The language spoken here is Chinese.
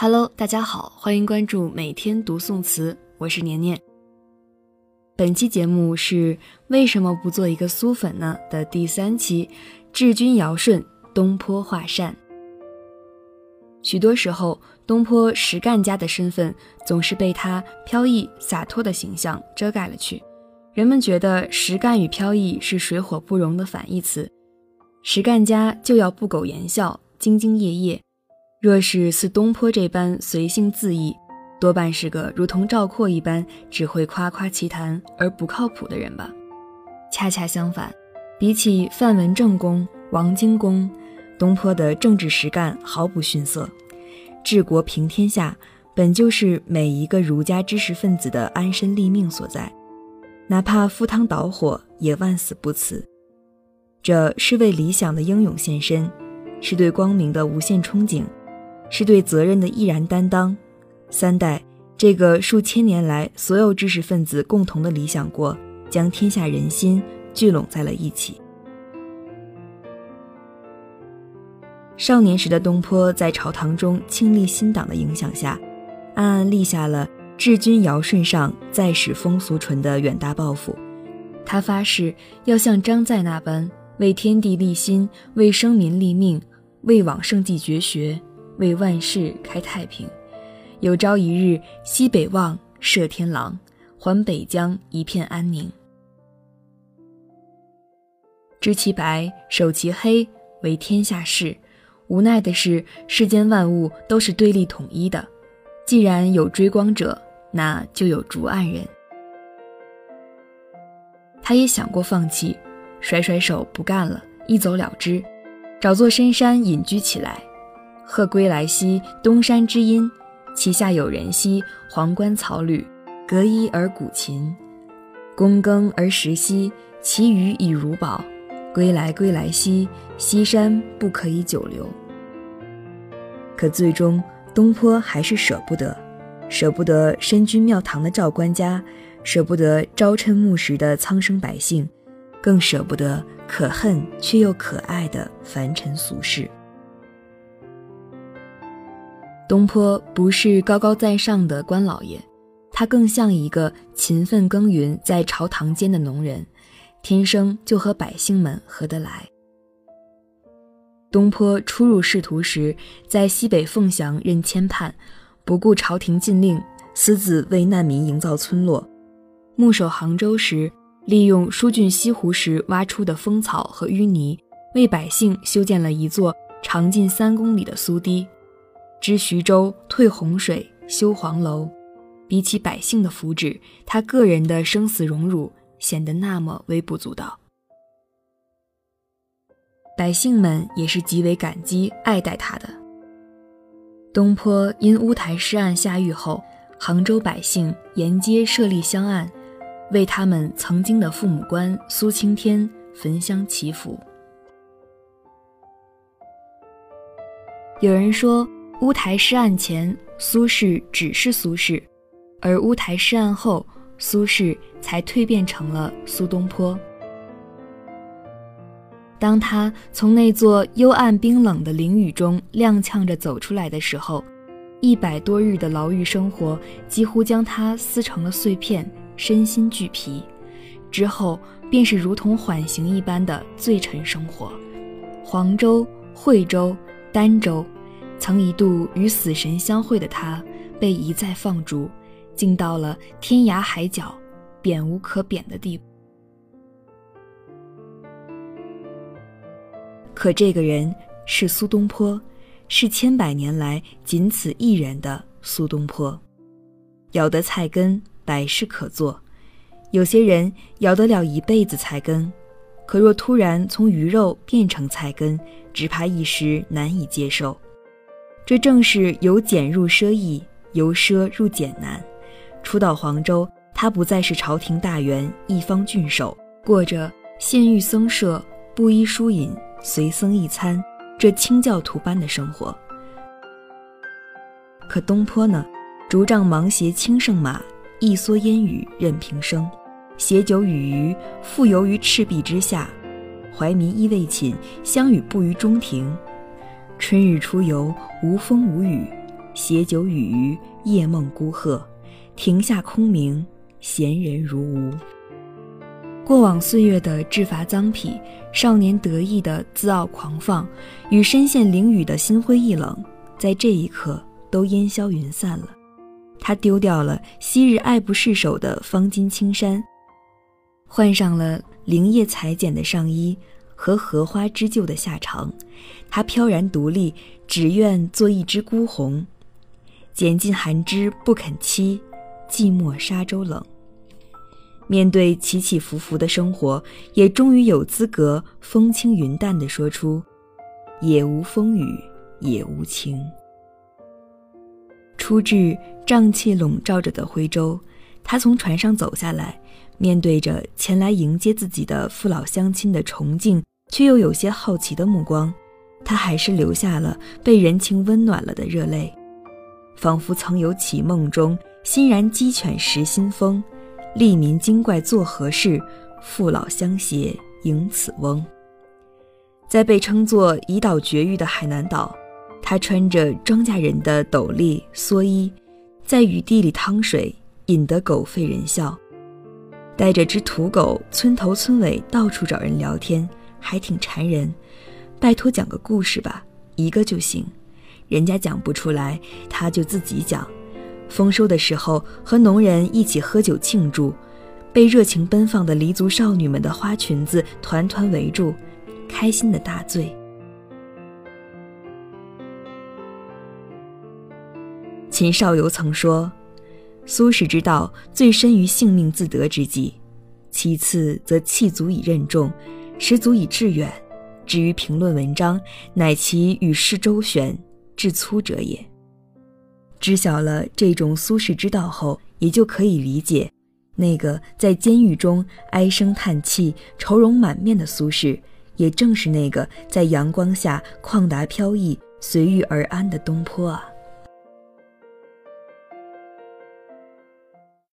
Hello，大家好，欢迎关注每天读宋词，我是年年。本期节目是为什么不做一个苏粉呢的第三期，治军尧舜，东坡画扇。许多时候，东坡实干家的身份总是被他飘逸洒脱的形象遮盖了去。人们觉得实干与飘逸是水火不容的反义词，实干家就要不苟言笑，兢兢业业。若是似东坡这般随性恣意，多半是个如同赵括一般只会夸夸其谈而不靠谱的人吧。恰恰相反，比起范文正公、王荆公，东坡的政治实干毫不逊色。治国平天下，本就是每一个儒家知识分子的安身立命所在，哪怕赴汤蹈火，也万死不辞。这是为理想的英勇献身，是对光明的无限憧憬。是对责任的毅然担当，三代这个数千年来所有知识分子共同的理想国，将天下人心聚拢在了一起。少年时的东坡在朝堂中倾力新党的影响下，暗暗立下了治君尧舜上，再使风俗淳的远大抱负。他发誓要像张载那般，为天地立心，为生民立命，为往圣继绝学。为万世开太平，有朝一日西北望，射天狼，还北疆一片安宁。知其白，守其黑，为天下事。无奈的是，世间万物都是对立统一的。既然有追光者，那就有逐暗人。他也想过放弃，甩甩手不干了，一走了之，找座深山隐居起来。鹤归来兮，东山之阴；其下有人兮，黄冠草履，隔衣而鼓琴。躬耕而食兮，其余以如宝。归来归来兮，西山不可以久留。可最终，东坡还是舍不得，舍不得身居庙堂的赵官家，舍不得朝琛暮食的苍生百姓，更舍不得可恨却又可爱的凡尘俗世。东坡不是高高在上的官老爷，他更像一个勤奋耕耘在朝堂间的农人，天生就和百姓们合得来。东坡初入仕途时，在西北凤翔任签判，不顾朝廷禁令，私自为难民营造村落；牧守杭州时，利用疏浚西湖时挖出的风草和淤泥，为百姓修建了一座长近三公里的苏堤。知徐州退洪水、修黄楼，比起百姓的福祉，他个人的生死荣辱显得那么微不足道。百姓们也是极为感激爱戴他的。东坡因乌台诗案下狱后，杭州百姓沿街设立香案，为他们曾经的父母官苏青天焚香祈福。有人说。乌台诗案前，苏轼只是苏轼，而乌台诗案后，苏轼才蜕变成了苏东坡。当他从那座幽暗冰冷的囹圄中踉跄着走出来的时候，一百多日的牢狱生活几乎将他撕成了碎片，身心俱疲。之后便是如同缓刑一般的罪臣生活，黄州、惠州、儋州。曾一度与死神相会的他，被一再放逐，竟到了天涯海角，贬无可贬的地步。可这个人是苏东坡，是千百年来仅此一人的苏东坡。咬得菜根，百事可做。有些人咬得了一辈子菜根，可若突然从鱼肉变成菜根，只怕一时难以接受。这正是由俭入奢易，由奢入俭难。初到黄州，他不再是朝廷大员、一方郡守，过着县狱僧舍、布衣书饮、随僧一餐这清教徒般的生活。可东坡呢？竹杖芒鞋轻胜马，一蓑烟雨任平生。携酒与鱼，复游于赤壁之下。怀民亦未寝，相与步于中庭。春日出游，无风无雨，携酒与鱼，夜梦孤鹤。庭下空明，闲人如无。过往岁月的制伐脏痞，少年得意的自傲狂放，与身陷囹圄的心灰意冷，在这一刻都烟消云散了。他丢掉了昔日爱不释手的方巾青衫，换上了灵叶裁剪的上衣和荷花织就的下场。他飘然独立，只愿做一只孤鸿，拣尽寒枝不肯栖。寂寞沙洲冷。面对起起伏伏的生活，也终于有资格风轻云淡地说出：“也无风雨也无晴。”出至瘴气笼罩着的徽州，他从船上走下来，面对着前来迎接自己的父老乡亲的崇敬却又有些好奇的目光，他还是流下了被人情温暖了的热泪，仿佛曾有起梦中。欣然鸡犬食新风，利民精怪做何事？父老乡携迎此翁。在被称作胰岛绝育的海南岛，他穿着庄稼人的斗笠蓑衣，在雨地里趟水，引得狗吠人笑。带着只土狗，村头村尾到处找人聊天，还挺馋人。拜托讲个故事吧，一个就行。人家讲不出来，他就自己讲。丰收的时候，和农人一起喝酒庆祝，被热情奔放的黎族少女们的花裙子团团围住，开心的大醉。秦少游曾说：“苏轼之道最深于性命自得之际，其次则气足以任重，实足以致远。至于评论文章，乃其与世周旋，至粗者也。”知晓了这种苏轼之道后，也就可以理解，那个在监狱中唉声叹气、愁容满面的苏轼，也正是那个在阳光下旷达飘逸、随遇而安的东坡啊。